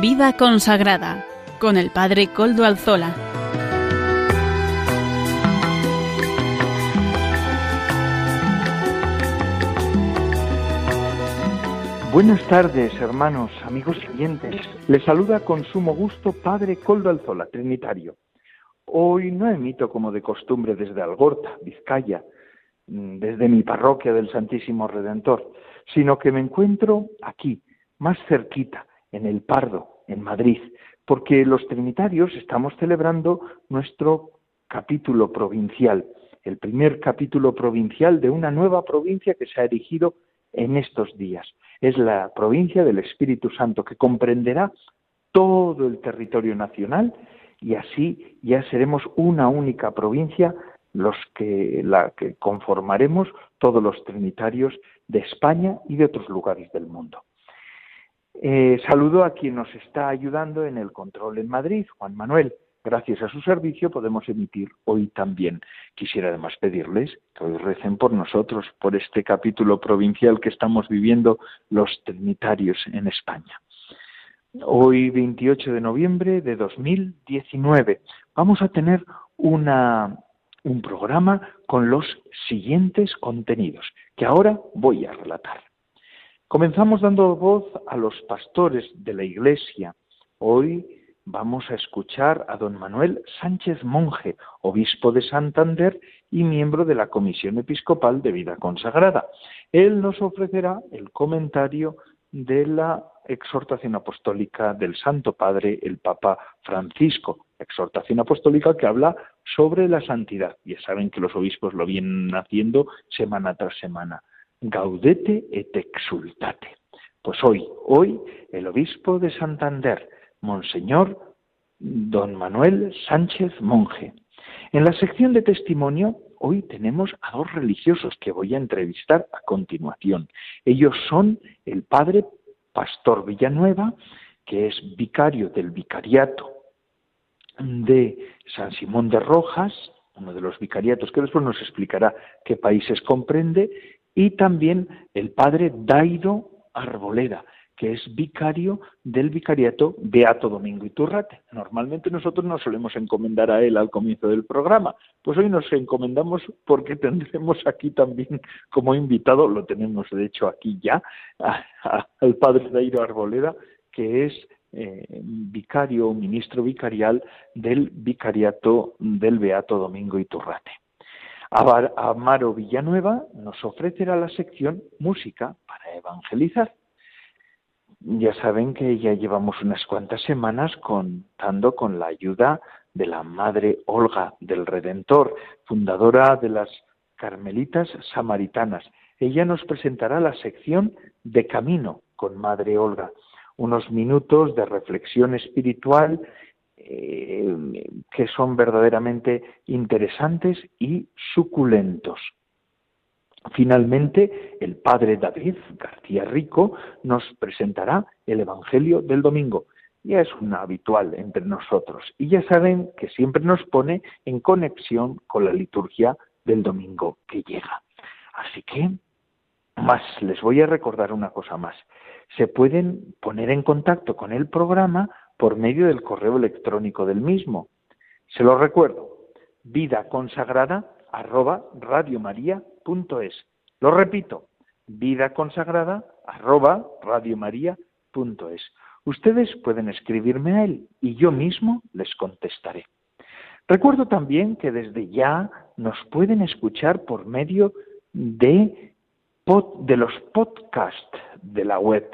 Vida consagrada con el Padre Coldo Alzola. Buenas tardes, hermanos, amigos siguientes. Les saluda con sumo gusto Padre Coldo Alzola, Trinitario. Hoy no emito como de costumbre desde Algorta, Vizcaya, mm, desde mi parroquia del Santísimo Redentor, sino que me encuentro aquí, más cerquita, en el Pardo, en Madrid, porque los trinitarios estamos celebrando nuestro capítulo provincial, el primer capítulo provincial de una nueva provincia que se ha erigido en estos días. Es la provincia del Espíritu Santo, que comprenderá todo el territorio nacional y así ya seremos una única provincia los que la que conformaremos todos los trinitarios de España y de otros lugares del mundo. Eh, saludo a quien nos está ayudando en el control en Madrid, Juan Manuel. Gracias a su servicio podemos emitir hoy también. Quisiera además pedirles que hoy recen por nosotros, por este capítulo provincial que estamos viviendo los trinitarios en España. Hoy, 28 de noviembre de 2019, vamos a tener un programa con los siguientes contenidos que ahora voy a relatar. Comenzamos dando voz a los pastores de la Iglesia. Hoy vamos a escuchar a don Manuel Sánchez Monje, obispo de Santander y miembro de la Comisión Episcopal de Vida Consagrada. Él nos ofrecerá el comentario de la exhortación apostólica del Santo Padre, el Papa Francisco, exhortación apostólica que habla sobre la santidad. Ya saben que los obispos lo vienen haciendo semana tras semana. Gaudete et exultate. Pues hoy, hoy, el obispo de Santander, Monseñor Don Manuel Sánchez Monje. En la sección de testimonio, hoy tenemos a dos religiosos que voy a entrevistar a continuación. Ellos son el padre Pastor Villanueva, que es vicario del vicariato de San Simón de Rojas, uno de los vicariatos que después nos explicará qué países comprende, y también el padre Dairo Arboleda, que es vicario del vicariato Beato Domingo Iturrate. Normalmente nosotros nos solemos encomendar a él al comienzo del programa, pues hoy nos encomendamos porque tendremos aquí también como invitado, lo tenemos de hecho aquí ya, al padre Dairo Arboleda, que es eh, vicario ministro vicarial del vicariato del Beato Domingo Iturrate. Amaro Villanueva nos ofrecerá la sección Música para Evangelizar. Ya saben que ya llevamos unas cuantas semanas contando con la ayuda de la Madre Olga del Redentor, fundadora de las Carmelitas Samaritanas. Ella nos presentará la sección de Camino con Madre Olga, unos minutos de reflexión espiritual eh, que son verdaderamente interesantes y suculentos. Finalmente, el padre David García Rico nos presentará el Evangelio del domingo. Ya es un habitual entre nosotros y ya saben que siempre nos pone en conexión con la liturgia del domingo que llega. Así que, más, les voy a recordar una cosa más. Se pueden poner en contacto con el programa por medio del correo electrónico del mismo. Se lo recuerdo, vida consagrada arroba radiomaria.es. Lo repito, vida consagrada arroba radiomaria.es. Ustedes pueden escribirme a él y yo mismo les contestaré. Recuerdo también que desde ya nos pueden escuchar por medio de, de los podcasts de la web.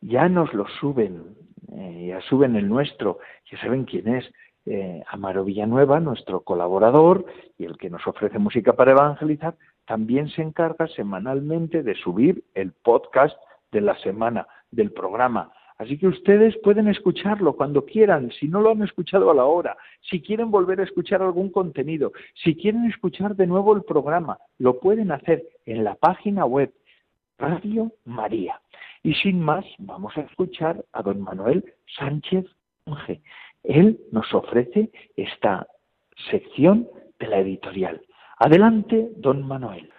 Ya nos lo suben eh, ya suben el nuestro, ya saben quién es, eh, Amaro Villanueva, nuestro colaborador y el que nos ofrece música para evangelizar, también se encarga semanalmente de subir el podcast de la semana del programa. Así que ustedes pueden escucharlo cuando quieran, si no lo han escuchado a la hora, si quieren volver a escuchar algún contenido, si quieren escuchar de nuevo el programa, lo pueden hacer en la página web Radio María. Y sin más, vamos a escuchar a don Manuel Sánchez Monge. Él nos ofrece esta sección de la editorial. Adelante, don Manuel.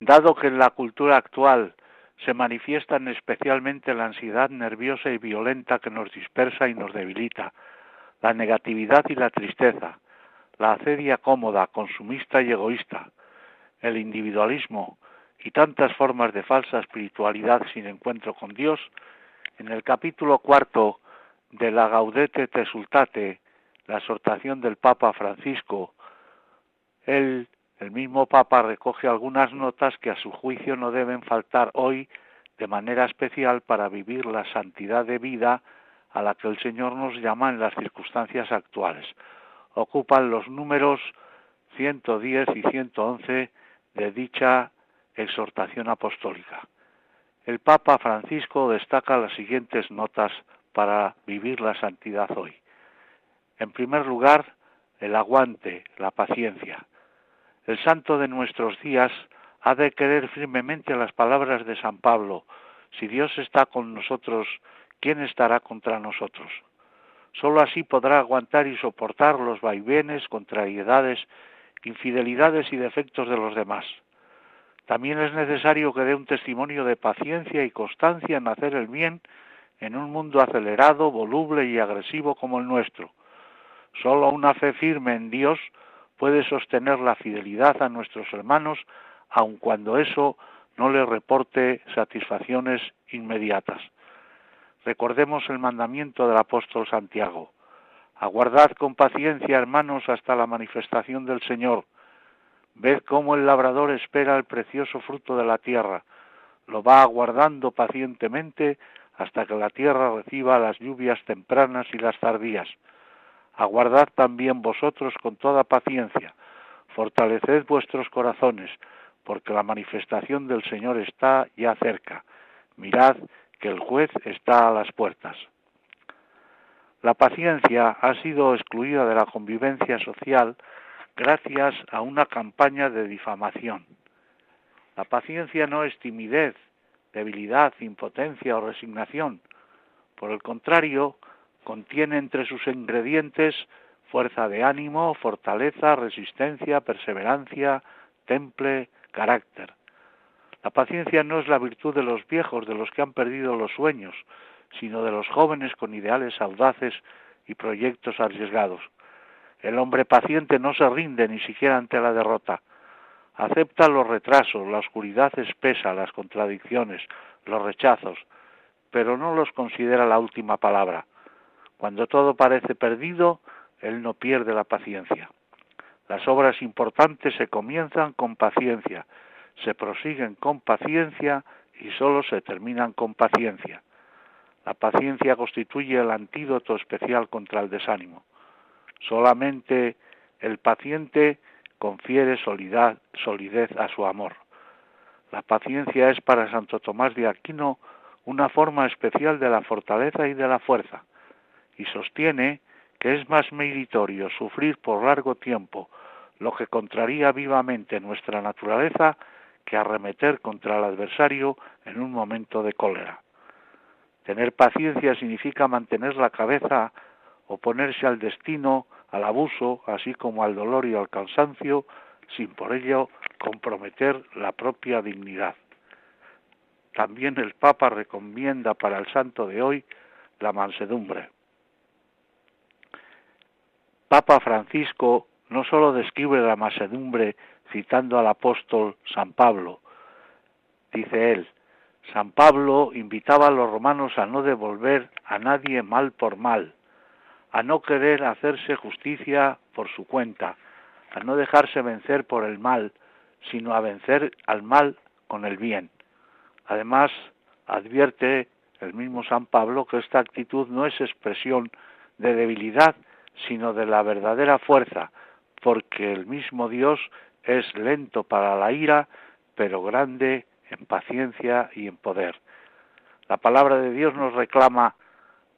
Dado que en la cultura actual se manifiestan especialmente la ansiedad nerviosa y violenta que nos dispersa y nos debilita, la negatividad y la tristeza, la acedia cómoda, consumista y egoísta, el individualismo y tantas formas de falsa espiritualidad sin encuentro con Dios, en el capítulo cuarto de la Gaudete Tesultate, la exhortación del Papa Francisco, él, el mismo Papa recoge algunas notas que a su juicio no deben faltar hoy de manera especial para vivir la santidad de vida a la que el Señor nos llama en las circunstancias actuales. Ocupan los números 110 y 111 de dicha exhortación apostólica. El Papa Francisco destaca las siguientes notas para vivir la santidad hoy. En primer lugar, el aguante, la paciencia. El santo de nuestros días ha de creer firmemente las palabras de San Pablo, si Dios está con nosotros, ¿quién estará contra nosotros? Sólo así podrá aguantar y soportar los vaivenes, contrariedades, infidelidades y defectos de los demás. También es necesario que dé un testimonio de paciencia y constancia en hacer el bien en un mundo acelerado, voluble y agresivo como el nuestro. Solo una fe firme en Dios puede sostener la fidelidad a nuestros hermanos aun cuando eso no le reporte satisfacciones inmediatas. Recordemos el mandamiento del apóstol Santiago. Aguardad con paciencia, hermanos, hasta la manifestación del Señor. Ved cómo el labrador espera el precioso fruto de la tierra. Lo va aguardando pacientemente hasta que la tierra reciba las lluvias tempranas y las tardías. Aguardad también vosotros con toda paciencia. Fortaleced vuestros corazones, porque la manifestación del Señor está ya cerca. Mirad que el juez está a las puertas. La paciencia ha sido excluida de la convivencia social gracias a una campaña de difamación. La paciencia no es timidez, debilidad, impotencia o resignación. Por el contrario, contiene entre sus ingredientes fuerza de ánimo, fortaleza, resistencia, perseverancia, temple, carácter. La paciencia no es la virtud de los viejos, de los que han perdido los sueños, sino de los jóvenes con ideales audaces y proyectos arriesgados. El hombre paciente no se rinde ni siquiera ante la derrota. Acepta los retrasos, la oscuridad espesa, las contradicciones, los rechazos, pero no los considera la última palabra. Cuando todo parece perdido, él no pierde la paciencia. Las obras importantes se comienzan con paciencia, se prosiguen con paciencia y sólo se terminan con paciencia. La paciencia constituye el antídoto especial contra el desánimo. Solamente el paciente confiere solidez a su amor. La paciencia es para Santo Tomás de Aquino una forma especial de la fortaleza y de la fuerza, y sostiene que es más meritorio sufrir por largo tiempo lo que contraría vivamente nuestra naturaleza que arremeter contra el adversario en un momento de cólera. Tener paciencia significa mantener la cabeza, oponerse al destino, al abuso, así como al dolor y al cansancio, sin por ello comprometer la propia dignidad. También el Papa recomienda para el santo de hoy la mansedumbre. Papa Francisco no sólo describe la mansedumbre citando al apóstol San Pablo, dice él, San Pablo invitaba a los romanos a no devolver a nadie mal por mal, a no querer hacerse justicia por su cuenta, a no dejarse vencer por el mal, sino a vencer al mal con el bien. Además, advierte el mismo San Pablo que esta actitud no es expresión de debilidad, sino de la verdadera fuerza, porque el mismo Dios es lento para la ira, pero grande en paciencia y en poder. La palabra de Dios nos reclama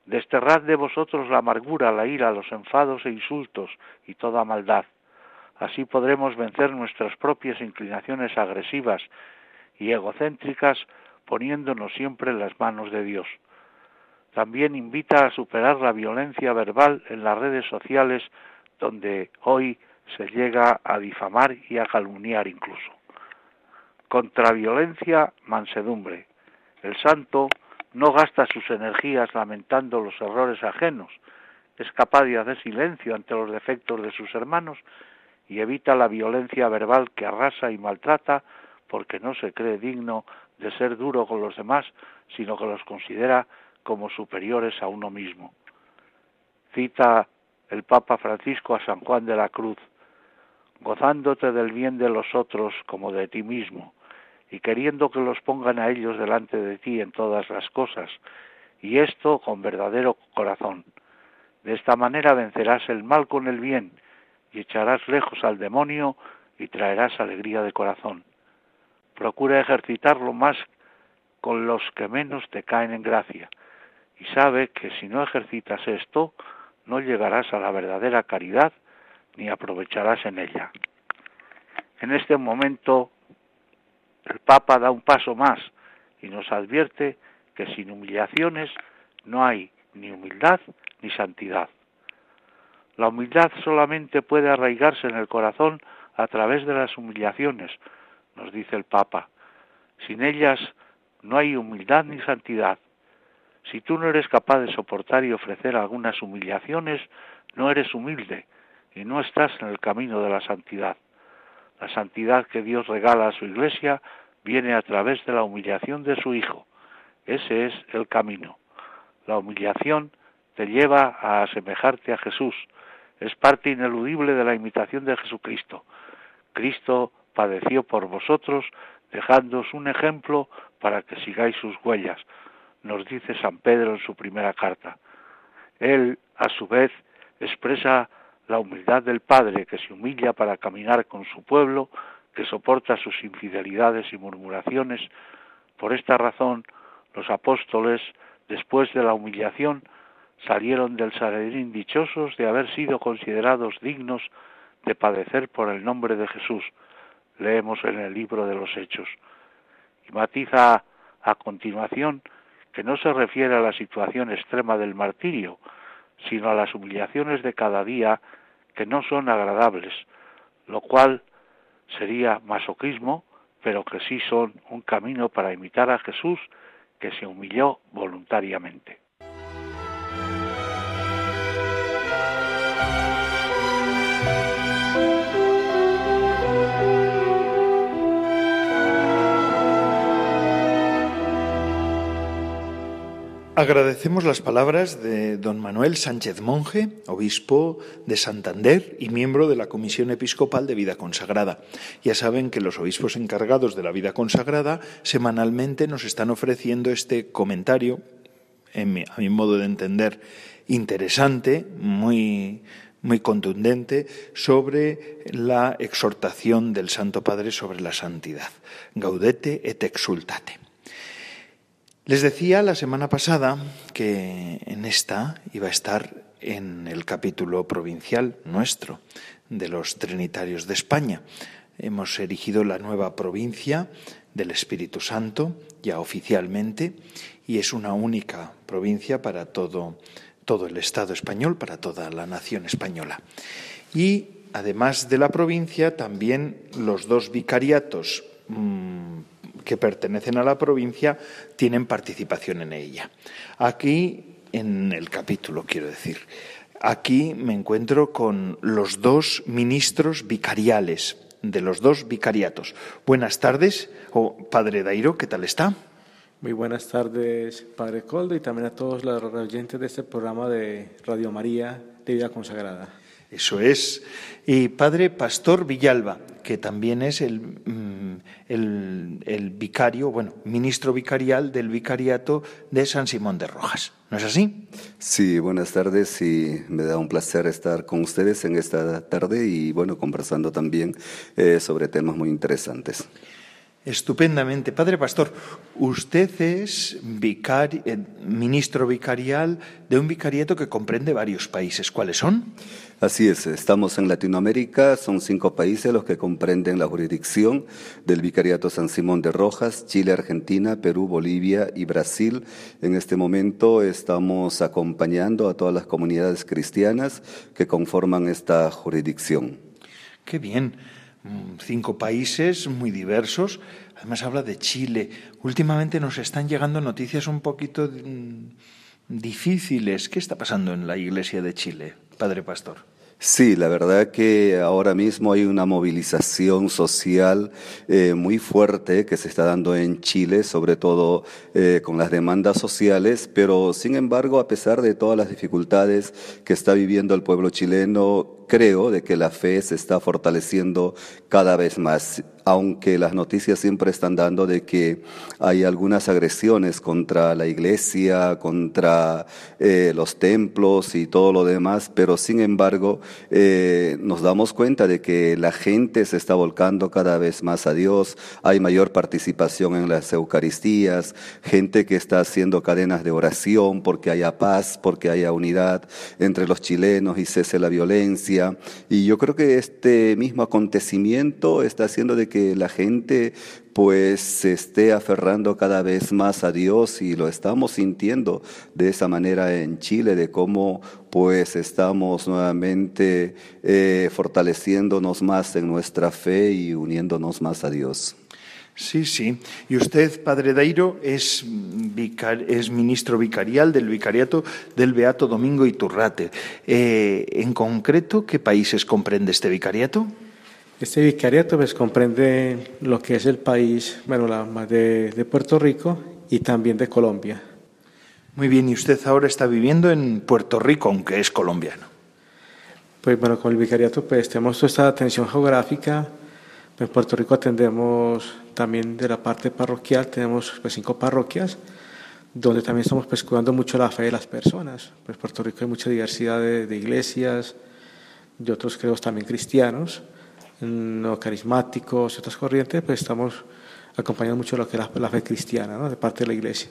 Desterrad de vosotros la amargura, la ira, los enfados e insultos y toda maldad. Así podremos vencer nuestras propias inclinaciones agresivas y egocéntricas poniéndonos siempre en las manos de Dios. También invita a superar la violencia verbal en las redes sociales donde hoy se llega a difamar y a calumniar incluso. Contra violencia, mansedumbre. El santo no gasta sus energías lamentando los errores ajenos, es capaz de hacer silencio ante los defectos de sus hermanos y evita la violencia verbal que arrasa y maltrata porque no se cree digno de ser duro con los demás, sino que los considera como superiores a uno mismo. Cita el Papa Francisco a San Juan de la Cruz, gozándote del bien de los otros como de ti mismo, y queriendo que los pongan a ellos delante de ti en todas las cosas, y esto con verdadero corazón. De esta manera vencerás el mal con el bien, y echarás lejos al demonio y traerás alegría de corazón. Procura ejercitarlo más con los que menos te caen en gracia, y sabe que si no ejercitas esto, no llegarás a la verdadera caridad ni aprovecharás en ella. En este momento el Papa da un paso más y nos advierte que sin humillaciones no hay ni humildad ni santidad. La humildad solamente puede arraigarse en el corazón a través de las humillaciones, nos dice el Papa. Sin ellas no hay humildad ni santidad. Si tú no eres capaz de soportar y ofrecer algunas humillaciones, no eres humilde y no estás en el camino de la santidad. La santidad que Dios regala a su iglesia viene a través de la humillación de su Hijo. Ese es el camino. La humillación te lleva a asemejarte a Jesús. Es parte ineludible de la imitación de Jesucristo. Cristo padeció por vosotros, dejándoos un ejemplo para que sigáis sus huellas nos dice San Pedro en su primera carta. Él, a su vez, expresa la humildad del Padre que se humilla para caminar con su pueblo, que soporta sus infidelidades y murmuraciones. Por esta razón, los apóstoles, después de la humillación, salieron del Sanedrín dichosos de haber sido considerados dignos de padecer por el nombre de Jesús. Leemos en el libro de los Hechos. Y matiza a continuación que no se refiere a la situación extrema del martirio, sino a las humillaciones de cada día que no son agradables, lo cual sería masoquismo, pero que sí son un camino para imitar a Jesús que se humilló voluntariamente. Agradecemos las palabras de don Manuel Sánchez Monje, obispo de Santander y miembro de la Comisión Episcopal de Vida Consagrada. Ya saben que los obispos encargados de la vida consagrada semanalmente nos están ofreciendo este comentario, a mi modo de entender, interesante, muy, muy contundente, sobre la exhortación del Santo Padre sobre la santidad. Gaudete et exultate. Les decía la semana pasada que en esta iba a estar en el capítulo provincial nuestro de los Trinitarios de España. Hemos erigido la nueva provincia del Espíritu Santo ya oficialmente y es una única provincia para todo, todo el Estado español, para toda la nación española. Y además de la provincia, también los dos vicariatos mm, que pertenecen a la provincia tienen participación en ella. Aquí, en el capítulo, quiero decir, aquí me encuentro con los dos ministros vicariales de los dos vicariatos. Buenas tardes, Padre Dairo, ¿qué tal está? Muy buenas tardes, Padre Coldo, y también a todos los oyentes de este programa de Radio María de Vida Consagrada. Eso es. Y Padre Pastor Villalba, que también es el, mm, el, vicario, bueno, ministro vicarial del vicariato de San Simón de Rojas. ¿No es así? Sí, buenas tardes y me da un placer estar con ustedes en esta tarde y bueno, conversando también eh, sobre temas muy interesantes. Estupendamente. Padre Pastor, usted es eh, ministro vicarial de un vicariato que comprende varios países. ¿Cuáles son? Así es, estamos en Latinoamérica, son cinco países los que comprenden la jurisdicción del Vicariato San Simón de Rojas, Chile, Argentina, Perú, Bolivia y Brasil. En este momento estamos acompañando a todas las comunidades cristianas que conforman esta jurisdicción. Qué bien. mm, cinco países muy diversos. Además habla de Chile. Últimamente nos están llegando noticias un poquito mm, difíciles. ¿Qué está pasando en la Iglesia de Chile, Padre Pastor? Sí, la verdad que ahora mismo hay una movilización social eh, muy fuerte que se está dando en Chile, sobre todo eh, con las demandas sociales, pero sin embargo, a pesar de todas las dificultades que está viviendo el pueblo chileno, creo de que la fe se está fortaleciendo cada vez más aunque las noticias siempre están dando de que hay algunas agresiones contra la iglesia, contra eh, los templos y todo lo demás, pero sin embargo eh, nos damos cuenta de que la gente se está volcando cada vez más a Dios, hay mayor participación en las Eucaristías, gente que está haciendo cadenas de oración porque haya paz, porque haya unidad entre los chilenos y cese la violencia. Y yo creo que este mismo acontecimiento está haciendo de que la gente pues se esté aferrando cada vez más a Dios y lo estamos sintiendo de esa manera en Chile, de cómo pues estamos nuevamente eh, fortaleciéndonos más en nuestra fe y uniéndonos más a Dios. Sí, sí. Y usted, Padre Dairo, es, es ministro vicarial del Vicariato del Beato Domingo Iturrate. Eh, en concreto, ¿qué países comprende este vicariato? Este vicariato pues, comprende lo que es el país, bueno, la, de, de Puerto Rico y también de Colombia. Muy bien, y usted ahora está viviendo en Puerto Rico, aunque es colombiano. Pues bueno, con el vicariato pues tenemos toda esta atención geográfica. En Puerto Rico atendemos también de la parte parroquial, tenemos pues cinco parroquias, donde también estamos pues cuidando mucho la fe de las personas. Pues Puerto Rico hay mucha diversidad de, iglesias, de otros creos también cristianos no carismáticos, otras corrientes, pues estamos acompañando mucho lo que es la, fe cristiana, ¿no? de parte de la Iglesia.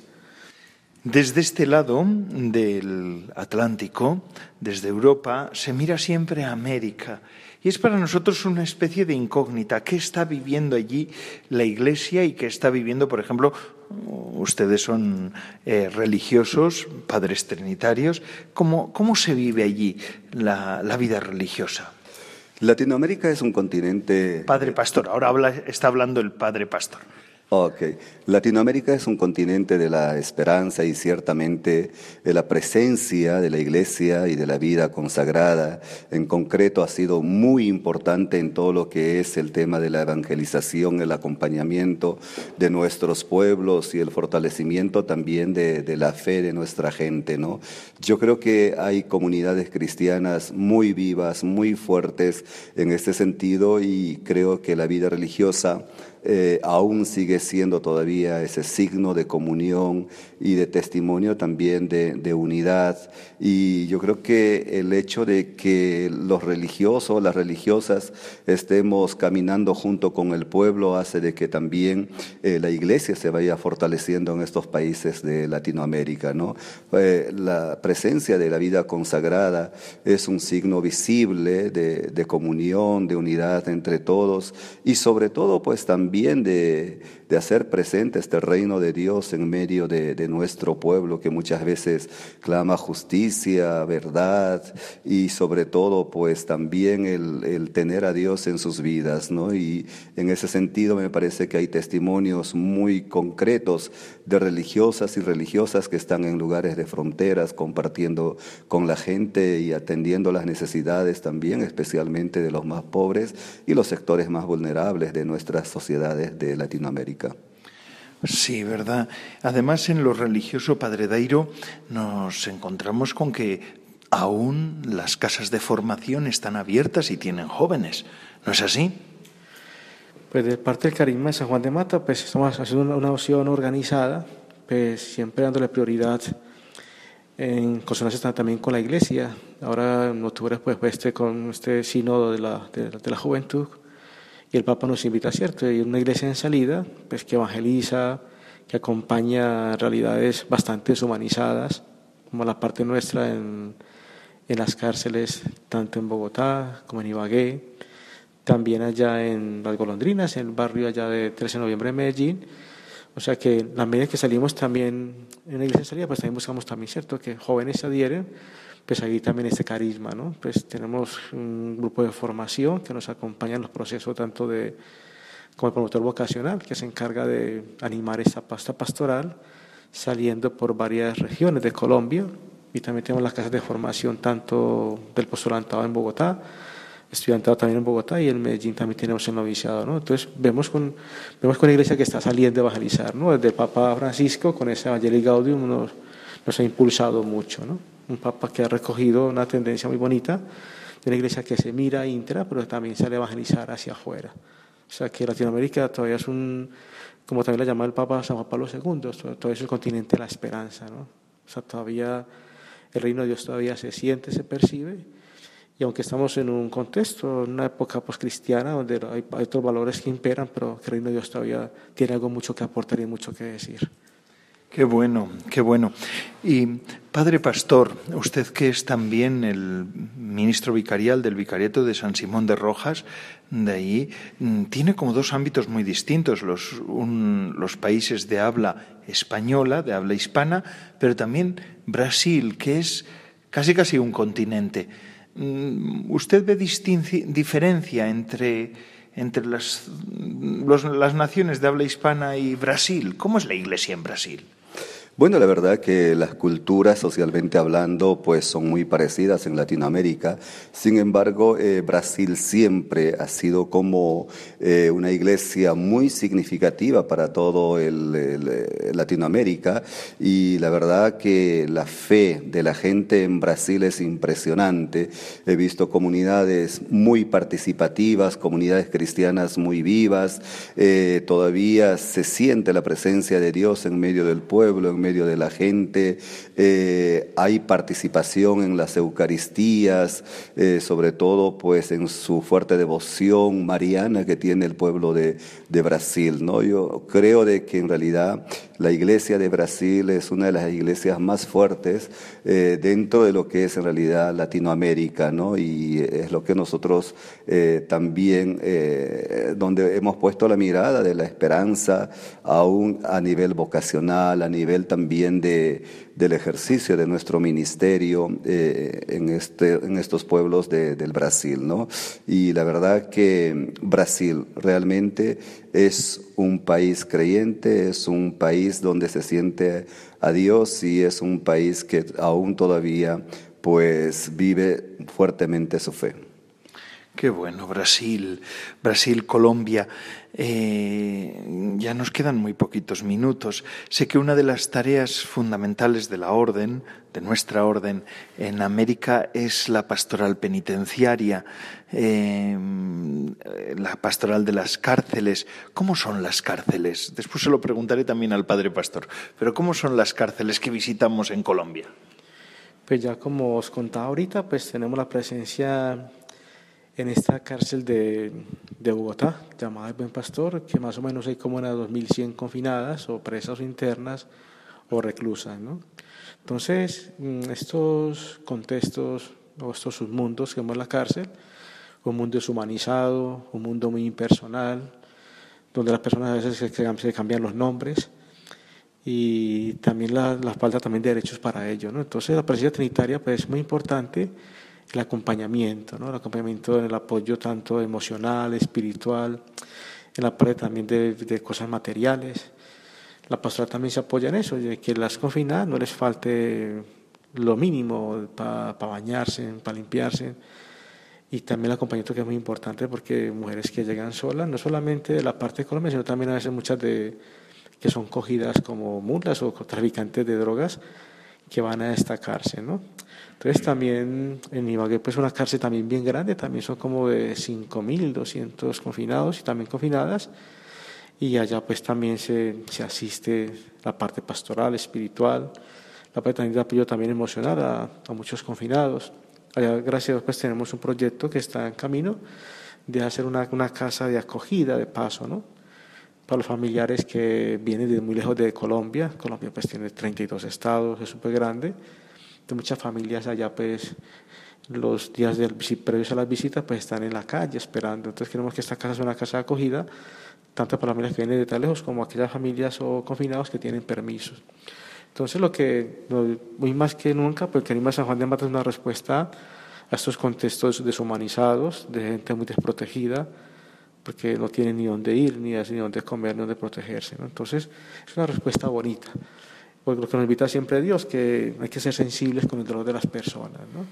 Desde este lado del Atlántico, desde Europa, se mira siempre a América. Y es para nosotros una especie de incógnita. ¿Qué está viviendo allí la Iglesia y qué está viviendo, por ejemplo, ustedes son eh, religiosos, padres trinitarios? ¿Cómo, ¿Cómo, se vive allí la, la vida religiosa? Latinoamérica es un continente... Padre Pastor, ahora habla, está hablando el Padre Pastor. Ok. Latinoamérica es un continente de la esperanza y ciertamente de la presencia de la iglesia y de la vida consagrada. En concreto ha sido muy importante en todo lo que es el tema de la evangelización, el acompañamiento de nuestros pueblos y el fortalecimiento también de, de la fe de nuestra gente. ¿no? Yo creo que hay comunidades cristianas muy vivas, muy fuertes en este sentido y creo que la vida religiosa eh, aún sigue siendo todavía ese signo de comunión y de testimonio también de, unidad. Y yo creo que el hecho de que los religiosos, las religiosas, estemos caminando junto con el pueblo hace de que también eh, la iglesia se vaya fortaleciendo en estos países de Latinoamérica. ¿no? Eh, la presencia de la vida consagrada es un signo visible de, de comunión, de unidad entre todos y sobre todo pues también de, de hacer presente este reino de Dios en medio de, nuestro pueblo que muchas veces clama justicia, verdad y sobre todo pues también el, el, tener a Dios en sus vidas, ¿no? Y en ese sentido me parece que hay testimonios muy concretos de religiosas y religiosas que están en lugares de fronteras compartiendo con la gente y atendiendo las necesidades también, especialmente de los más pobres y los sectores más vulnerables de nuestras sociedades de Latinoamérica. Sí, verdad. Además, en lo religioso, Padre Dairo, nos encontramos con que aún las casas de formación están abiertas y tienen jóvenes. ¿No es así? Pues de parte del carisma de San Juan de Mata, pues estamos haciendo una opción organizada, pues siempre dándole prioridad en consonancia también con la iglesia. Ahora en octubre pues, pues este, con este sínodo de la, de, de, la juventud y el Papa nos invita, ¿cierto? Y una iglesia en salida, pues que evangeliza, que acompaña realidades bastante deshumanizadas, como la parte nuestra en, en las cárceles, tanto en Bogotá como en Ibagué, también allá en Las Golondrinas, en el barrio allá de 13 de noviembre de Medellín. O sea que la medida que salimos también en la iglesia salida, pues también buscamos también, ¿cierto?, que jóvenes se adhieren pues ahí también este carisma, ¿no? Pues tenemos un grupo de formación que nos acompaña en los procesos tanto de como el promotor vocacional que se encarga de animar esta pasta pastoral saliendo por varias regiones de Colombia y también tenemos las casas de formación tanto del postulantado en Bogotá, estudiantado también en Bogotá y en Medellín también tenemos el noviciado, ¿no? Entonces vemos con, vemos con la iglesia que está saliendo a evangelizar, ¿no? Desde el Papa Francisco con ese Evangelii Gaudium nos, nos ha impulsado mucho, ¿no? Un Papa que ha recogido una tendencia muy bonita de una iglesia que se mira intra, pero también sale a evangelizar hacia afuera. O sea que Latinoamérica todavía es un, como también la llama el Papa San Juan Pablo II, todavía es el continente de la esperanza, ¿no? O sea, todavía el reino de Dios todavía se siente, se percibe, y aunque estamos en un contexto, en una época poscristiana, donde hay, hay otros valores que imperan, pero que el reino de Dios todavía tiene algo mucho que aportar y mucho que decir. Qué bueno, qué bueno. Y Padre Pastor, usted que es también el ministro vicarial del Vicariato de San Simón de Rojas, de ahí mm, tiene como dos ámbitos muy distintos, los, los países de habla española, de habla hispana, pero también Brasil, que es casi casi un continente. Mm, ¿Usted ve diferencia entre, entre las, los, las naciones de habla hispana y Brasil? ¿Cómo es la iglesia en Brasil? Bueno, la verdad que las culturas, socialmente hablando, pues son muy parecidas en Latinoamérica. Sin embargo, eh, Brasil siempre ha sido como eh, una iglesia muy significativa para todo el, el, Latinoamérica y la verdad que la fe de la gente en Brasil es impresionante. He visto comunidades muy participativas, comunidades cristianas muy vivas. Eh, todavía se siente la presencia de Dios en medio del pueblo, en medio de la gente, eh, hay participación en las Eucaristías, eh, sobre todo pues en su fuerte devoción mariana que tiene el pueblo de, de, Brasil. ¿no? Yo creo de que en realidad la iglesia de Brasil es una de las iglesias más fuertes eh, dentro de lo que es en realidad Latinoamérica, ¿no? y es lo que nosotros también, donde hemos puesto la mirada de la esperanza aún a nivel vocacional, a nivel también de, del ejercicio de nuestro ministerio eh, en, este, en estos pueblos de, del Brasil. ¿no? Y la verdad que Brasil realmente es un país creyente, es un país donde se siente a Dios y es un país que aún todavía pues vive fuertemente su fe. Qué bueno, Brasil, Brasil, Colombia. Eh, ya nos quedan muy poquitos minutos. Sé que una de las tareas fundamentales de la orden, de nuestra orden en América, es la pastoral penitenciaria, eh, la pastoral de las cárceles. ¿Cómo son las cárceles? Después se lo preguntaré también al padre pastor. Pero ¿cómo son las cárceles que visitamos en Colombia? Pues ya como os contaba ahorita, pues tenemos la presencia en esta cárcel de, de, Bogotá, llamada El Buen Pastor, que más o menos hay como unas 2.100 confinadas o presas internas o reclusas. ¿no? Entonces, mm, estos contextos o estos submundos que vemos en la cárcel, un mundo deshumanizado, un mundo muy impersonal, donde las personas a veces se, se cambian los nombres y también la, la, falta también de derechos para ello. ¿no? Entonces, la presencia trinitaria pues, es muy importante el acompañamiento, ¿no? el acompañamiento en el apoyo tanto emocional, espiritual, en la parte también de, de cosas materiales. La pastoral también se apoya en eso, de que las confinadas no les falte lo mínimo para bañarse, para limpiarse. Y también el acompañamiento que es muy importante porque mujeres que llegan solas, no solamente de la parte de Colombia, sino también a veces muchas de, que son cogidas como mulas o traficantes de drogas que van a destacarse, ¿no? Entonces también en Ibagué pues una cárcel también bien grande, también son como de 5.200 confinados y también confinadas y allá pues también se, se, asiste la parte pastoral, espiritual, la parte también de apoyo también emocional a, a muchos confinados. Allá gracias a Dios pues tenemos un proyecto que está en camino de hacer una, una casa de acogida de paso, ¿no? Para los familiares que vienen de muy lejos de Colombia, Colombia pues tiene 32 estados, es súper grande, de muchas familias allá pues los días previos a las visitas pues están en la calle esperando. Entonces queremos que esta casa sea una casa de acogida, tanto para las familias que vienen de tan lejos como aquellas familias o confinados que tienen permisos. Entonces, lo que, muy más que nunca, porque Anima San Juan de Mata es una respuesta a estos contextos deshumanizados, de gente muy desprotegida, porque no tienen ni dónde ir, ni, ni dónde comer, ni dónde protegerse. Entonces, es una respuesta bonita. Porque lo que nos invita siempre Dios, que hay que ser sensibles con el dolor de las personas. ¿no?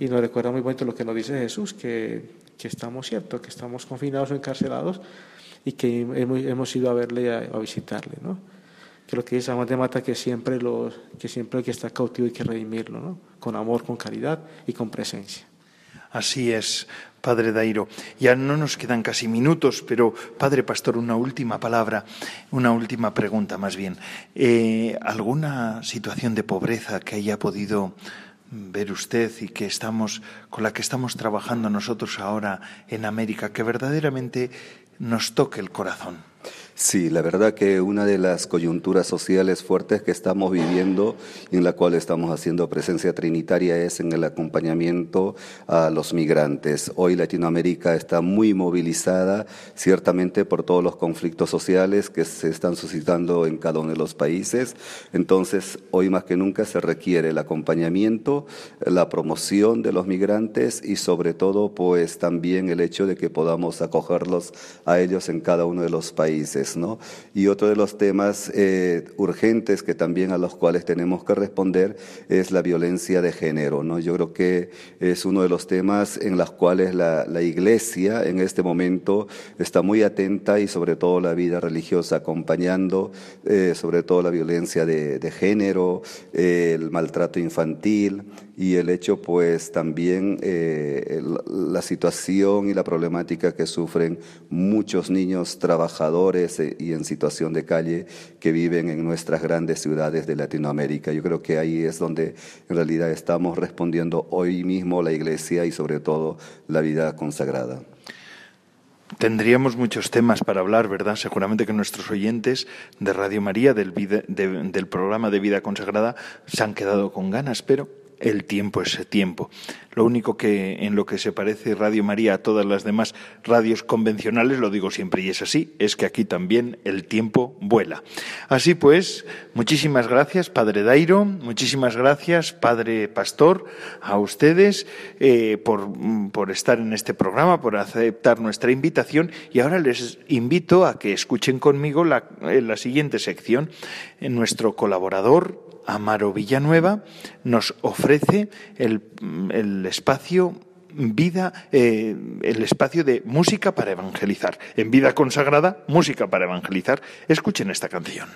Y nos recuerda muy bonito lo que nos dice Jesús, que, que estamos ciertos, que estamos confinados o encarcelados y que hemos, hemos ido a verle, a, a visitarle. ¿no? que lo que dice San de Mata, que siempre, los, que siempre el que está cautivo hay que redimirlo, ¿no? con amor, con caridad y con presencia. Así es, Padre Dairo. Ya no nos quedan casi minutos, pero Padre Pastor, una última palabra, una última pregunta más bien. Eh, ¿Alguna situación de pobreza que haya podido ver usted y que estamos con la que estamos trabajando nosotros ahora en América que verdaderamente nos toque el corazón? Sí, la verdad que una de las coyunturas sociales fuertes que estamos viviendo y en la cual estamos haciendo presencia trinitaria es en el acompañamiento a los migrantes. Hoy Latinoamérica está muy movilizada, ciertamente por todos los conflictos sociales que se están suscitando en cada uno de los países. Entonces, hoy más que nunca se requiere el acompañamiento, la promoción de los migrantes y sobre todo, pues también el hecho de que podamos acogerlos a ellos en cada uno de los países. Y otro de los temas eh, urgentes que también a los cuales tenemos que responder es la violencia de género, ¿no? Yo creo que es uno de los temas en los cuales la, Iglesia en este momento está muy atenta y sobre todo la vida religiosa acompañando, eh, sobre todo la violencia de, género, el maltrato infantil y el hecho pues también eh, la situación y la problemática que sufren muchos niños trabajadores eh, y en situación de calle que viven en nuestras grandes ciudades de Latinoamérica. Yo creo que ahí es donde en realidad estamos respondiendo hoy mismo la Iglesia y sobre todo la vida consagrada. Tendríamos muchos temas para hablar, ¿verdad? Seguramente que nuestros oyentes de Radio María, del, del programa de Vida Consagrada, se han quedado con ganas, pero el tiempo es tiempo. Lo único que en lo que se parece Radio María a todas las demás radios convencionales, lo digo siempre y es así, es que aquí también el tiempo vuela. Así pues, muchísimas gracias, Padre Dairo, muchísimas gracias, Padre Pastor, a ustedes eh, por, por estar en este programa, por aceptar nuestra invitación y ahora les invito a que escuchen conmigo la, la siguiente sección. En nuestro colaborador, Amaro Villanueva nos ofrece el, espacio vida, eh, el espacio de música para evangelizar. En vida consagrada, música para evangelizar. Escuchen esta canción.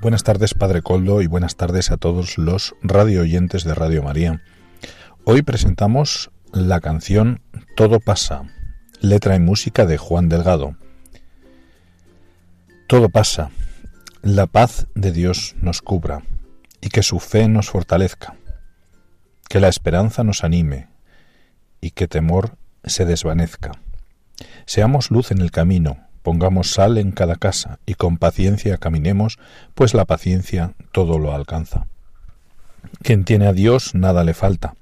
Buenas tardes, Padre Coldo, y buenas tardes a todos los radio oyentes de Radio María. Hoy presentamos la canción Todo pasa, Letra y música de Juan Delgado. Todo pasa. La paz de Dios nos cubra y que su fe nos fortalezca. Que la esperanza nos anime y que temor se desvanezca. Seamos luz en el camino, pongamos sal en cada casa y con paciencia caminemos, pues la paciencia todo lo alcanza. Quien tiene a Dios nada le falta,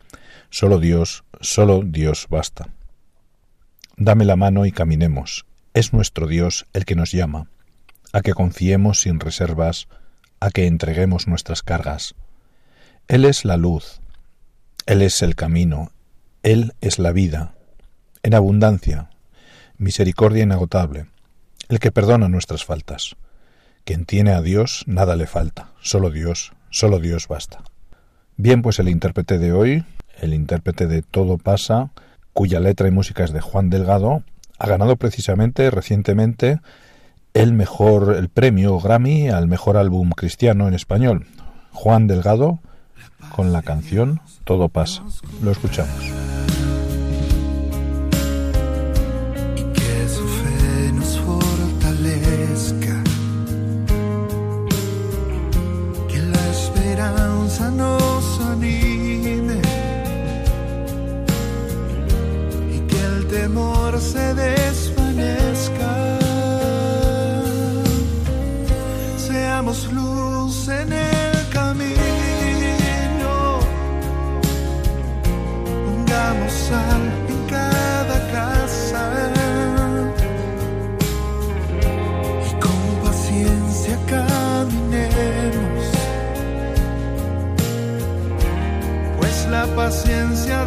solo Dios, solo Dios basta. Dame la mano y caminemos. Es nuestro Dios el que nos llama, a que confiemos sin reservas, a que entreguemos nuestras cargas. Él es la luz, Él es el camino, Él es la vida, en abundancia, misericordia inagotable, el que perdona nuestras faltas. Quien tiene a Dios nada le falta, solo Dios, solo Dios basta. Bien, pues el intérprete de hoy, el intérprete de Todo pasa, cuya letra y música es de Juan Delgado, ha ganado precisamente recientemente el mejor el premio Grammy al mejor álbum cristiano en español. Juan Delgado con la canción Todo pasa. Lo escuchamos. amor se desvanezca. Seamos luz en el camino. Pongamos sal en cada casa. Y con paciencia caminemos. Pues la paciencia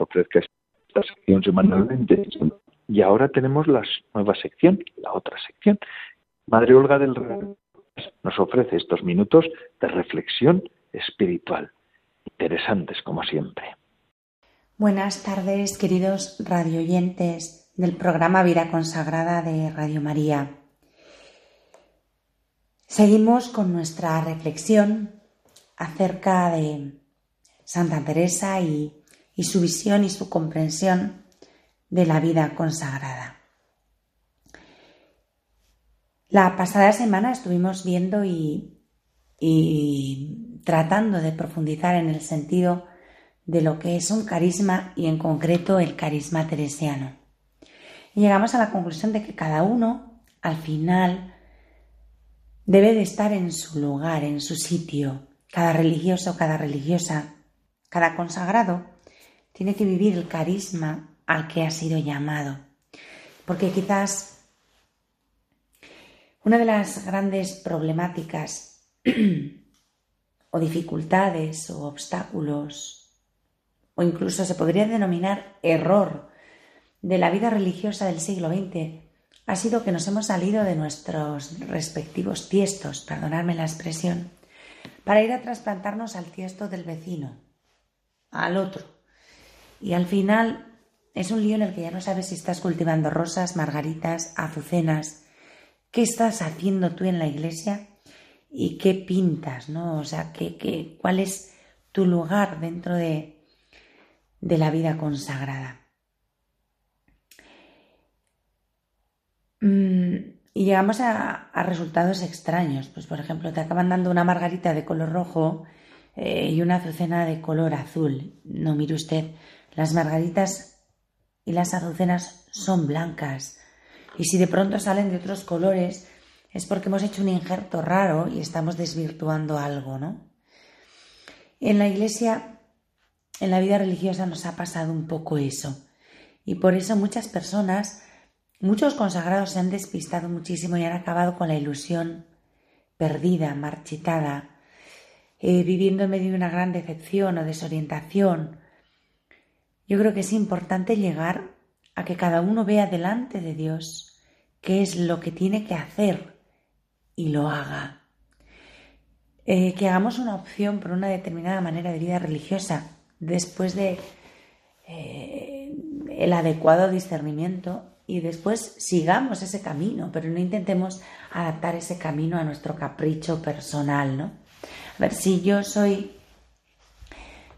ofrezca esta sección semanalmente. Y ahora tenemos la nueva sección, la otra sección. Madre Olga del Real nos ofrece estos minutos de reflexión espiritual, interesantes como siempre. Buenas tardes, queridos radioyentes del programa Vida Consagrada de Radio María. Seguimos con nuestra reflexión acerca de Santa Teresa y, y su visión y su comprensión de la vida consagrada. La pasada semana estuvimos viendo y, tratando de profundizar en el sentido de lo que es un carisma y en concreto el carisma teresiano. Y llegamos a la conclusión de que cada uno, al final, debe de estar en su lugar, en su sitio. Cada religioso, cada religiosa, cada consagrado tiene que vivir el carisma al que ha sido llamado. Porque quizás una de las grandes problemáticas o dificultades o obstáculos o incluso se podría denominar error de la vida religiosa del siglo XX ha sido que nos hemos salido de nuestros respectivos tiestos, perdonadme la expresión, para ir a trasplantarnos al tiesto del vecino, al otro. Y al final es un lío en el que ya no sabes si estás cultivando rosas, margaritas, azucenas. ¿Qué estás haciendo tú en la iglesia? ¿Y qué pintas? ¿no? O sea, ¿qué, qué, cuál es tu lugar dentro de, de la vida consagrada. Mm, y llegamos a, resultados extraños. Pues, por ejemplo, te acaban dando una margarita de color rojo eh, y una azucena de color azul. No, mire usted, las margaritas y las azucenas son blancas. Y si de pronto salen de otros colores, es porque hemos hecho un injerto raro y estamos desvirtuando algo, ¿no? En la iglesia, en la vida religiosa nos ha pasado un poco eso. Y por eso muchas personas, muchos consagrados se han despistado muchísimo y han acabado con la ilusión perdida, marchitada, eh, viviendo en medio de una gran decepción o desorientación. Yo creo que es importante llegar a que cada uno vea delante de Dios qué es lo que tiene que hacer y lo haga. Eh, que hagamos una opción por una determinada manera de vida religiosa después de eh, el adecuado discernimiento y después sigamos ese camino, pero no intentemos adaptar ese camino a nuestro capricho personal, ¿no? A ver, si yo soy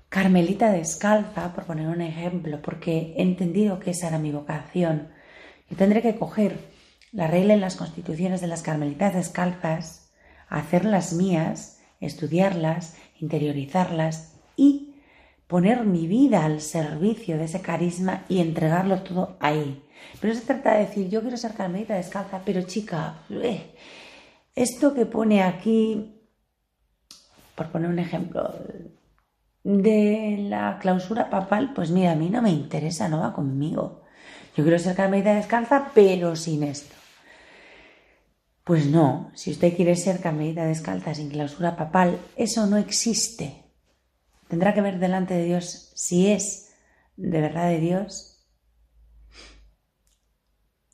Carmelita descalza, por poner un ejemplo, porque he entendido que esa era mi vocación, yo tendré que coger la regla en las constituciones de las carmelitas descalzas, hacerlas mías, estudiarlas, interiorizarlas y poner mi vida al servicio de ese carisma y entregarlo todo ahí. Pero se trata de decir, yo quiero ser carmelita descalza, pero chica, eh, esto que pone aquí, por poner un ejemplo, de la clausura papal, pues mira, a mí no me interesa, no va conmigo. Yo quiero ser carmelita descalza, pero sin esto. Pues no, si usted quiere ser carmelita descalza sin clausura papal, eso no existe. Tendrá que ver delante de Dios si es de verdad de Dios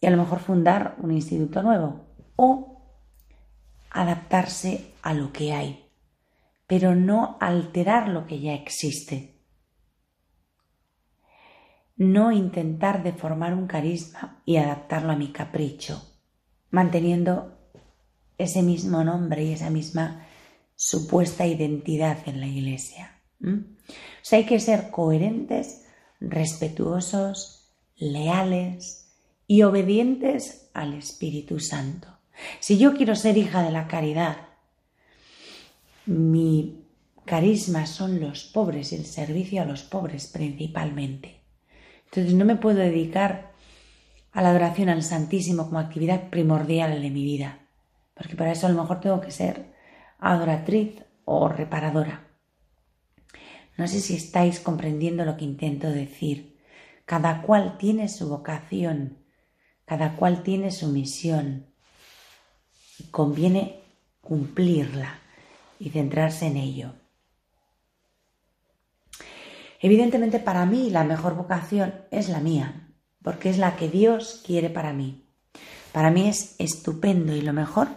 y a lo mejor fundar un instituto nuevo o adaptarse a lo que hay, pero no alterar lo que ya existe. No intentar deformar un carisma y adaptarlo a mi capricho, manteniendo ese mismo nombre y esa misma supuesta identidad en la iglesia. O sea, hay que ser coherentes, respetuosos, leales y obedientes al Espíritu Santo. Si yo quiero ser hija de la caridad, mi carisma son los pobres y el servicio a los pobres principalmente. Entonces no me puedo dedicar a la adoración al Santísimo como actividad primordial de mi vida porque para eso a lo mejor tengo que ser adoratriz o reparadora. No sé si estáis comprendiendo lo que intento decir. Cada cual tiene su vocación, cada cual tiene su misión. Y conviene cumplirla y centrarse en ello. Evidentemente para mí la mejor vocación es la mía, porque es la que Dios quiere para mí. Para mí es estupendo y lo mejor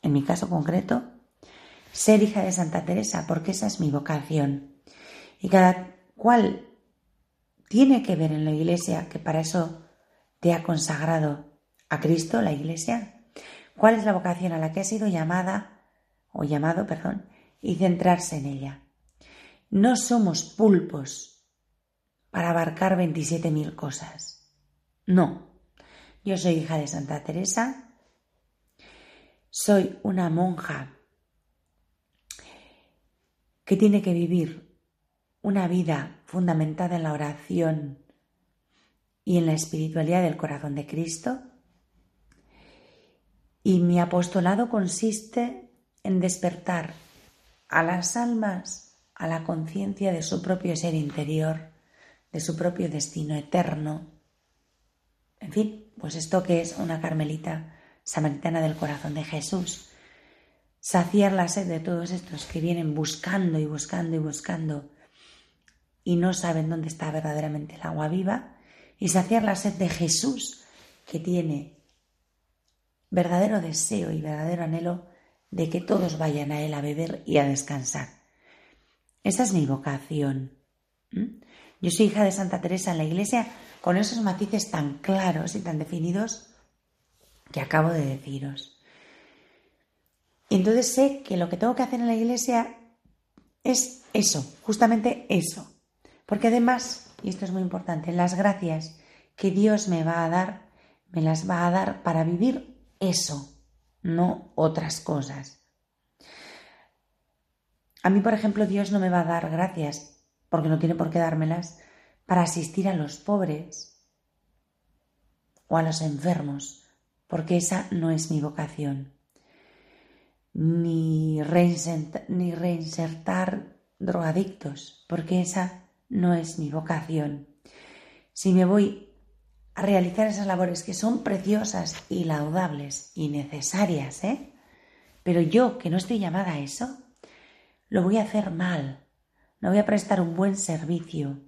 en mi caso concreto, ser hija de Santa Teresa, porque esa es mi vocación. Y cada cual tiene que ver en la iglesia, que para eso te ha consagrado a Cristo, la iglesia, cuál es la vocación a la que ha sido llamada, o llamado, perdón, y centrarse en ella. No somos pulpos para abarcar 27.000 cosas. No. Yo soy hija de Santa Teresa, soy una monja que tiene que vivir una vida fundamentada en la oración y en la espiritualidad del corazón de Cristo. Y mi apostolado consiste en despertar a las almas a la conciencia de su propio ser interior, de su propio destino eterno. En fin, pues esto que es una carmelita samaritana del corazón de Jesús. Saciar la sed de todos estos que vienen buscando y buscando y buscando y no saben dónde está verdaderamente el agua viva. Y saciar la sed de Jesús que tiene verdadero deseo y verdadero anhelo de que todos vayan a Él a beber y a descansar. Esa es mi vocación. Yo soy hija de Santa Teresa en la iglesia con esos matices tan claros y tan definidos que acabo de deciros. Y entonces sé que lo que tengo que hacer en la iglesia es eso, justamente eso. Porque además y esto es muy importante, las gracias que Dios me va a dar, me las va a dar para vivir eso, no otras cosas. A mí, por ejemplo, Dios no me va a dar gracias, porque no tiene por qué dármelas, para asistir a los pobres o a los enfermos, porque esa no es mi vocación. Ni, reinsertar drogadictos, porque esa no es mi vocación. Si me voy a realizar esas labores que son preciosas y laudables y necesarias, ¿eh? Pero yo, que no estoy llamada a eso, lo voy a hacer mal, no voy a prestar un buen servicio.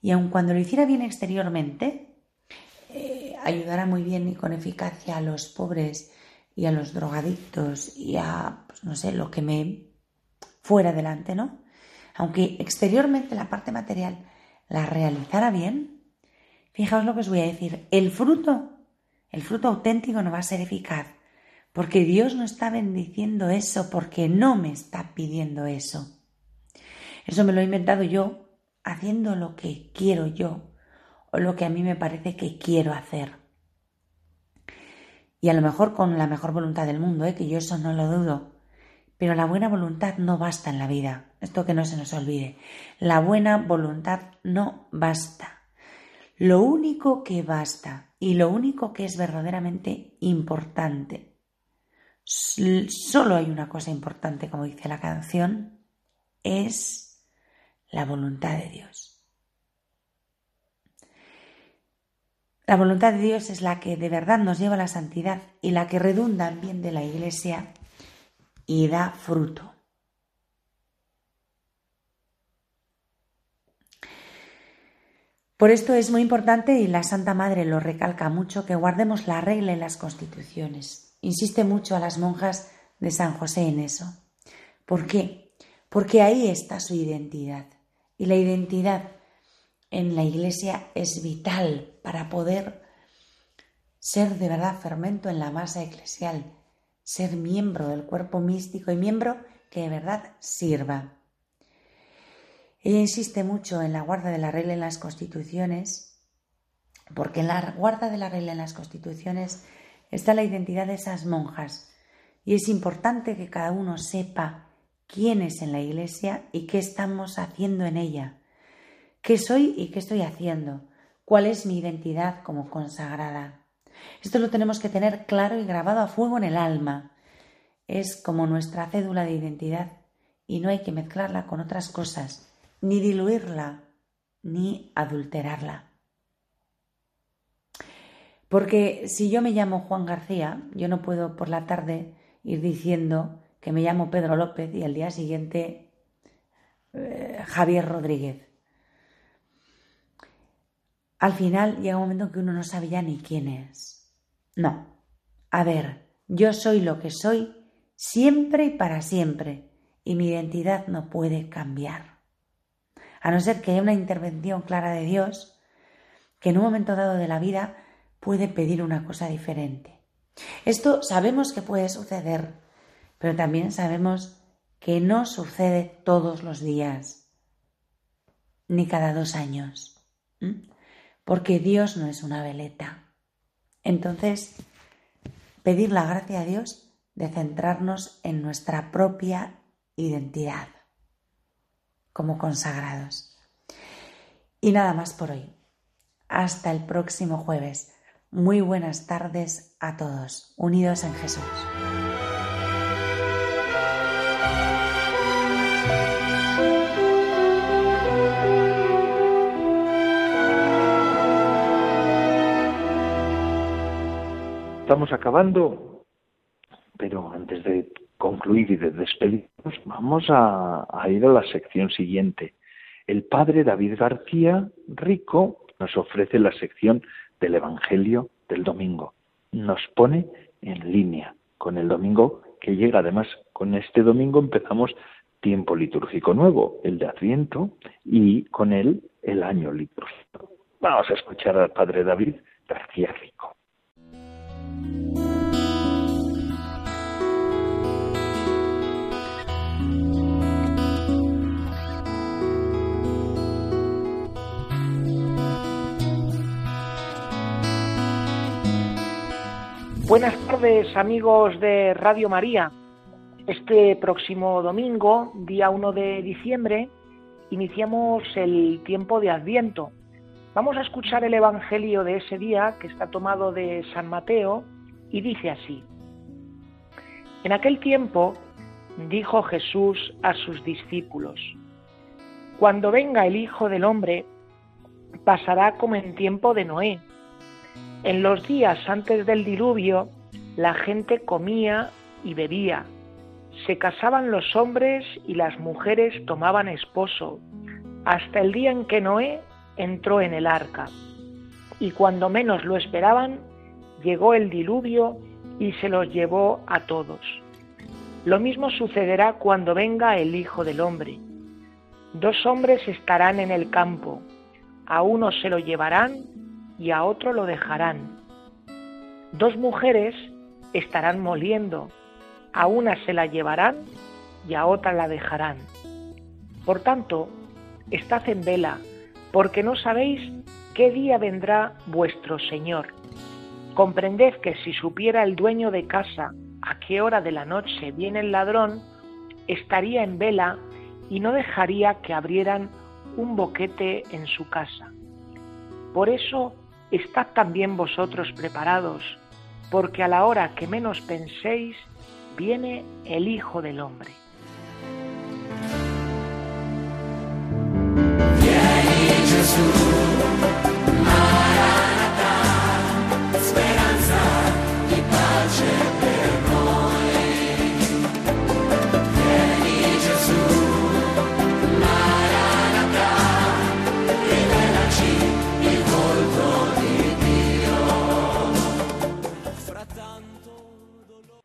Y aun cuando lo hiciera bien exteriormente, eh, muy bien y con eficacia a los pobres y a los drogadictos y a, pues no sé, lo que me fuera adelante, ¿no? Aunque exteriormente la parte material la realizara bien, fijaos lo que os voy a decir, el fruto, el fruto auténtico no va a ser eficaz, porque Dios no está bendiciendo eso, porque no me está pidiendo eso. Eso me lo he inventado yo haciendo lo que quiero yo o lo que a mí me parece que quiero hacer. Y a lo mejor con la mejor voluntad del mundo, ¿eh? que yo eso no lo dudo. Pero la buena voluntad no basta en la vida. Esto que no se nos olvide. La buena voluntad no basta. Lo único que basta y lo único que es verdaderamente importante. Solo hay una cosa importante, como dice la canción, es la voluntad de Dios. La voluntad de Dios es la que de verdad nos lleva a la santidad y la que redunda en bien de la Iglesia y da fruto. Por esto es muy importante, y la Santa Madre lo recalca mucho, que guardemos la regla en las constituciones. Insiste mucho a las monjas de San José en eso. ¿Por qué? Porque ahí está su identidad. Y la identidad en la Iglesia es vital para poder ser de verdad fermento en la masa eclesial, ser miembro del cuerpo místico y miembro que de verdad sirva. Ella insiste mucho en la guarda de la regla en las constituciones, porque en la guarda de la regla en las constituciones está la identidad de esas monjas, y es importante que cada uno sepa quién es en la iglesia y qué estamos haciendo en ella, qué soy y qué estoy haciendo, cuál es mi identidad como consagrada. Esto lo tenemos que tener claro y grabado a fuego en el alma. Es como nuestra cédula de identidad y no hay que mezclarla con otras cosas, ni diluirla, ni adulterarla. Porque si yo me llamo Juan García, yo no puedo por la tarde ir diciendo que me llamo Pedro López y al día siguiente eh, Javier Rodríguez. Al final llega un momento que uno no sabe ya ni quién es. No. A ver, yo soy lo que soy siempre y para siempre, y mi identidad no puede cambiar. A no ser que haya una intervención clara de Dios, que en un momento dado de la vida puede pedir una cosa diferente. Esto sabemos que puede suceder, pero también sabemos que no sucede todos los días, ni cada dos años porque Dios no es una veleta. Entonces, pedir la gracia a Dios de centrarnos en nuestra propia identidad como consagrados. Y nada más por hoy. Hasta el próximo jueves. Muy buenas tardes a todos, unidos en Jesús. estamos acabando, pero antes de concluir y de despedirnos, vamos a, ir a la sección siguiente. El padre David García Rico nos ofrece la sección del Evangelio del domingo. Nos pone en línea con el domingo que llega. Además, con este domingo empezamos tiempo litúrgico nuevo, el de Adviento, y con él el año litúrgico. Vamos a escuchar al padre David García Rico. Buenas tardes amigos de Radio María. Este próximo domingo, día 1 de diciembre, iniciamos el tiempo de Adviento. Vamos a escuchar el Evangelio de ese día que está tomado de San Mateo y dice así. En aquel tiempo dijo Jesús a sus discípulos, Cuando venga el Hijo del Hombre, pasará como en tiempo de Noé en los días antes del diluvio, la gente comía y bebía. Se casaban los hombres y las mujeres tomaban esposo, hasta el día en que Noé entró en el arca. Y cuando menos lo esperaban, llegó el diluvio y se los llevó a todos. Lo mismo sucederá cuando venga el Hijo del Hombre. Dos hombres estarán en el campo, a uno se lo llevarán y a otro lo dejarán. Dos mujeres estarán moliendo, a una se la llevarán y a otra la dejarán. Por tanto, estad en vela, porque no sabéis qué día vendrá vuestro Señor. Comprended que si supiera el dueño de casa a qué hora de la noche viene el ladrón, estaría en vela y no dejaría que abrieran un boquete en su casa. Por eso estad también vosotros preparados, porque a la hora que menos penséis, viene el Hijo del Hombre.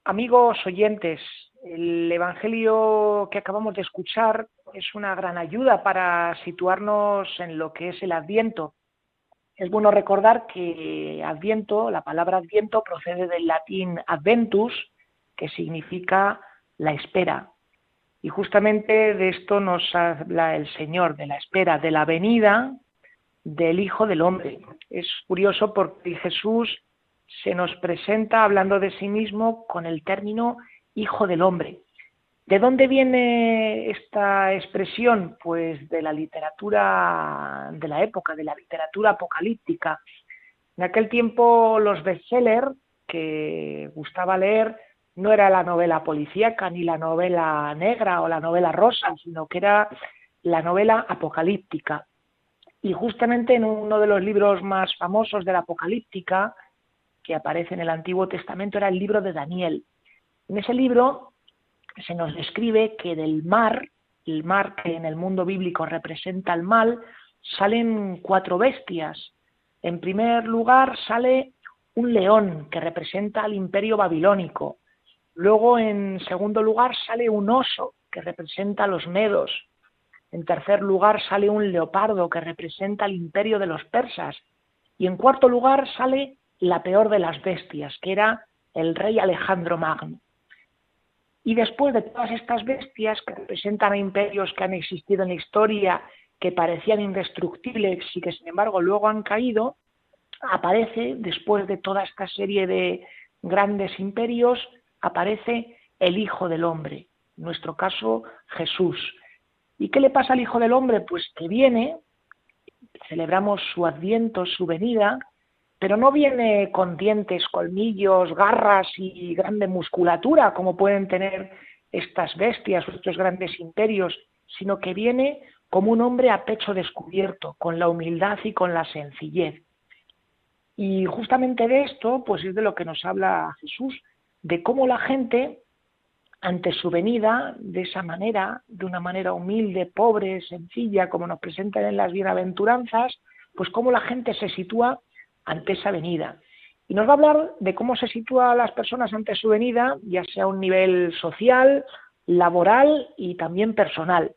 Amigos oyentes, el Evangelio que acabamos de escuchar es una gran ayuda para situarnos en lo que es el Adviento. Es bueno recordar que Adviento, la palabra Adviento procede del latín adventus, que significa la espera. Y justamente de esto nos habla el Señor, de la espera, de la venida del Hijo del Hombre. Es curioso porque Jesús se nos presenta hablando de sí mismo con el término hijo del hombre. ¿De dónde viene esta expresión? Pues de la literatura de la época, de la literatura apocalíptica. En aquel tiempo los bestsellers que gustaba leer no era la novela policíaca ni la novela negra o la novela rosa, sino que era la novela apocalíptica. Y justamente en uno de los libros más famosos de la apocalíptica, que aparece en el Antiguo Testamento era el libro de Daniel. En ese libro se nos describe que del mar, el mar que en el mundo bíblico representa el mal, salen cuatro bestias. En primer lugar sale un león que representa al imperio babilónico. Luego, en segundo lugar, sale un oso que representa a los medos. En tercer lugar, sale un leopardo que representa al imperio de los persas. Y en cuarto lugar, sale la peor de las bestias, que era el rey Alejandro Magno. Y después de todas estas bestias que representan a imperios que han existido en la historia, que parecían indestructibles y que sin embargo luego han caído, aparece, después de toda esta serie de grandes imperios, aparece el Hijo del Hombre, en nuestro caso Jesús. ¿Y qué le pasa al Hijo del Hombre? Pues que viene, celebramos su adviento, su venida, pero no viene con dientes, colmillos, garras y grande musculatura como pueden tener estas bestias o estos grandes imperios, sino que viene como un hombre a pecho descubierto, con la humildad y con la sencillez. Y justamente de esto, pues es de lo que nos habla Jesús, de cómo la gente, ante su venida, de esa manera, de una manera humilde, pobre, sencilla, como nos presentan en las bienaventuranzas, pues cómo la gente se sitúa ante esa venida. Y nos va a hablar de cómo se sitúan las personas ante su venida, ya sea a un nivel social, laboral y también personal.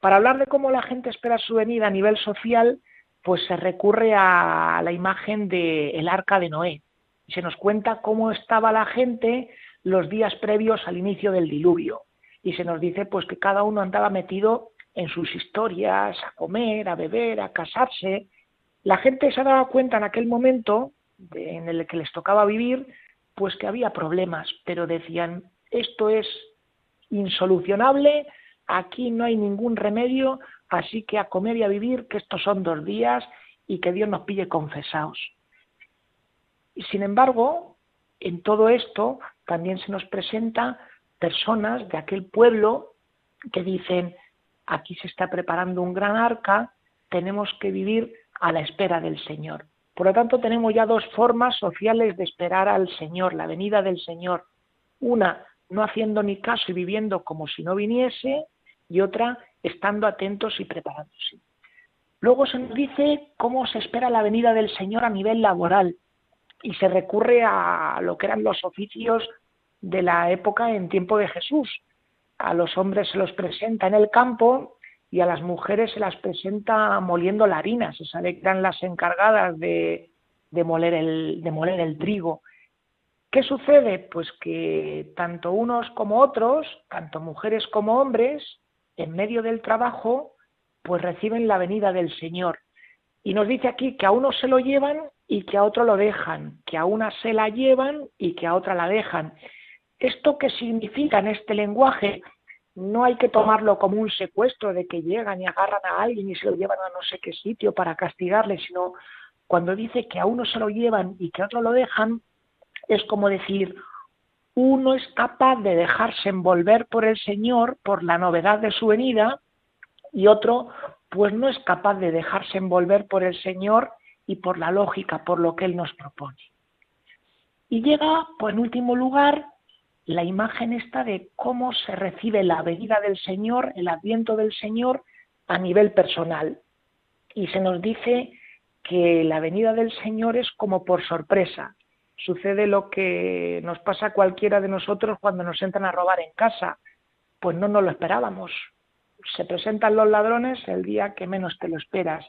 Para hablar de cómo la gente espera su venida a nivel social, pues se recurre a la imagen del arca de Noé. Se nos cuenta cómo estaba la gente los días previos al inicio del diluvio. Y se nos dice pues que cada uno andaba metido en sus historias, a comer, a beber, a casarse, la gente se daba cuenta en aquel momento en el que les tocaba vivir pues que había problemas, pero decían, esto es insolucionable, aquí no hay ningún remedio, así que a comer y a vivir, que estos son dos días y que Dios nos pille confesados. Y sin embargo, en todo esto también se nos presenta personas de aquel pueblo que dicen, aquí se está preparando un gran arca, tenemos que vivir a la espera del Señor. Por lo tanto, tenemos ya dos formas sociales de esperar al Señor, la venida del Señor. Una, no haciendo ni caso y viviendo como si no viniese, y otra, estando atentos y preparándose. Luego se nos dice cómo se espera la venida del Señor a nivel laboral y se recurre a lo que eran los oficios de la época en tiempo de Jesús. A los hombres se los presenta en el campo y a las mujeres se las presenta moliendo la harina. Se sabe que eran las encargadas de, moler el, de moler el trigo. ¿Qué sucede? Pues que tanto unos como otros, tanto mujeres como hombres, en medio del trabajo, pues reciben la venida del Señor. Y nos dice aquí que a uno se lo llevan y que a otro lo dejan, que a una se la llevan y que a otra la dejan. ¿Esto qué significa en este lenguaje? No hay que tomarlo como un secuestro de que llegan y agarran a alguien y se lo llevan a no sé qué sitio para castigarle, sino cuando dice que a uno se lo llevan y que a otro lo dejan, es como decir, uno es capaz de dejarse envolver por el Señor por la novedad de su venida y otro pues no es capaz de dejarse envolver por el Señor y por la lógica, por lo que Él nos propone. Y llega, pues en último lugar, la imagen esta de cómo se recibe la venida del Señor, el adviento del Señor a nivel personal. Y se nos dice que la venida del Señor es como por sorpresa. Sucede lo que nos pasa a cualquiera de nosotros cuando nos entran a robar en casa. Pues no nos lo esperábamos se presentan los ladrones el día que menos te lo esperas.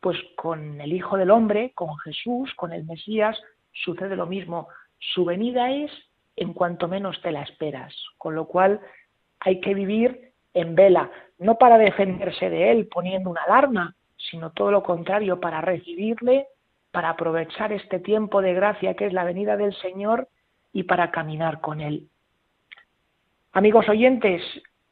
Pues con el Hijo del Hombre, con Jesús, con el Mesías, sucede lo mismo. Su venida es en cuanto menos te la esperas, con lo cual hay que vivir en vela, no para defenderse de él poniendo una alarma, sino todo lo contrario, para recibirle, para aprovechar este tiempo de gracia que es la venida del Señor y para caminar con él. Amigos oyentes,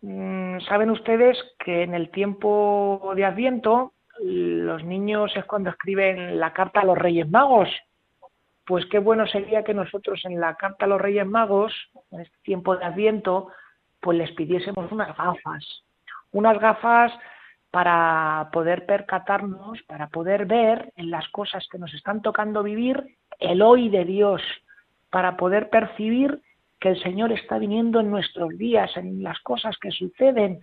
Mm, saben ustedes que en el tiempo de Adviento los niños es cuando escriben la carta a los Reyes Magos. Pues qué bueno sería que nosotros en la carta a los Reyes Magos, en este tiempo de Adviento, pues les pidiésemos unas gafas. Unas gafas para poder percatarnos, para poder ver en las cosas que nos están tocando vivir el hoy de Dios, para poder percibir que el Señor está viniendo en nuestros días, en las cosas que suceden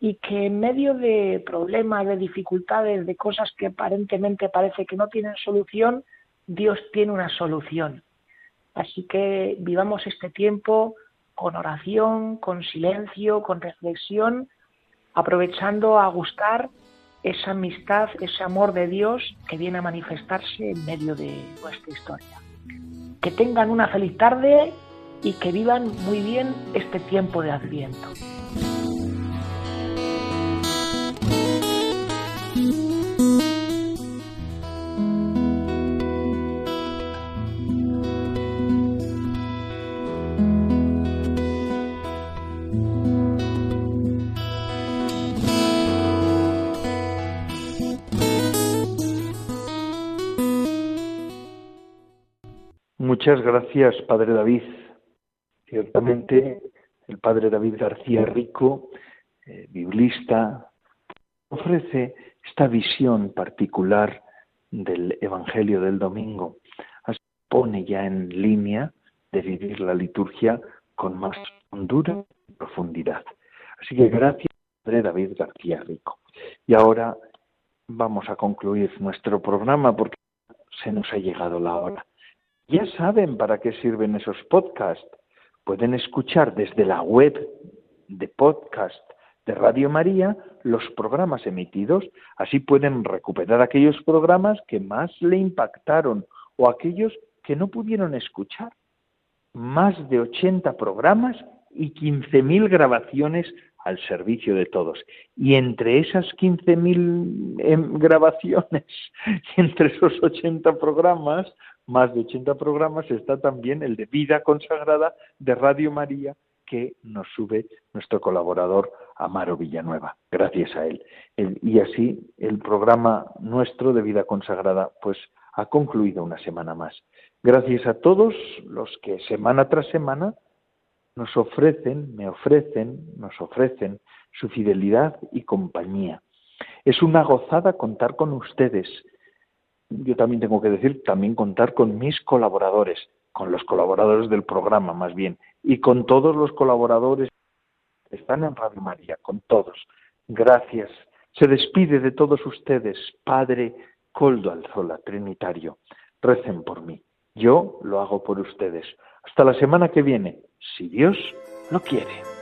y que en medio de problemas, de dificultades, de cosas que aparentemente parece que no tienen solución, Dios tiene una solución. Así que vivamos este tiempo con oración, con silencio, con reflexión, aprovechando a gustar esa amistad, ese amor de Dios que viene a manifestarse en medio de nuestra historia. Que tengan una feliz tarde y que vivan muy bien este tiempo de Adviento. Muchas gracias, Padre David. Ciertamente, el padre David García Rico, eh, biblista, ofrece esta visión particular del Evangelio del Domingo. Así pone ya en línea de vivir la liturgia con más hondura y profundidad. Así que gracias, Padre David García Rico. Y ahora vamos a concluir nuestro programa porque se nos ha llegado la hora. Ya saben para qué sirven esos podcasts pueden escuchar desde la web de podcast de Radio María los programas emitidos, así pueden recuperar aquellos programas que más le impactaron o aquellos que no pudieron escuchar. Más de 80 programas y 15.000 grabaciones al servicio de todos. Y entre esas 15.000 em, grabaciones y entre esos 80 programas, más de 80 programas, está también el de Vida Consagrada de Radio María, que nos sube nuestro colaborador Amaro Villanueva, gracias a él. y así el programa nuestro de Vida Consagrada, pues ha concluido una semana más. Gracias a todos los que semana tras semana nos ofrecen, me ofrecen, nos ofrecen su fidelidad y compañía. Es una gozada contar con ustedes. Yo también tengo que decir, también contar con mis colaboradores, con los colaboradores del programa más bien, y con todos los colaboradores que están en Radio María, con todos. Gracias. Se despide de todos ustedes, Padre Coldo Alzola, Trinitario. Recen por mí. Yo lo hago por ustedes. Hasta la semana que viene, si Dios lo quiere.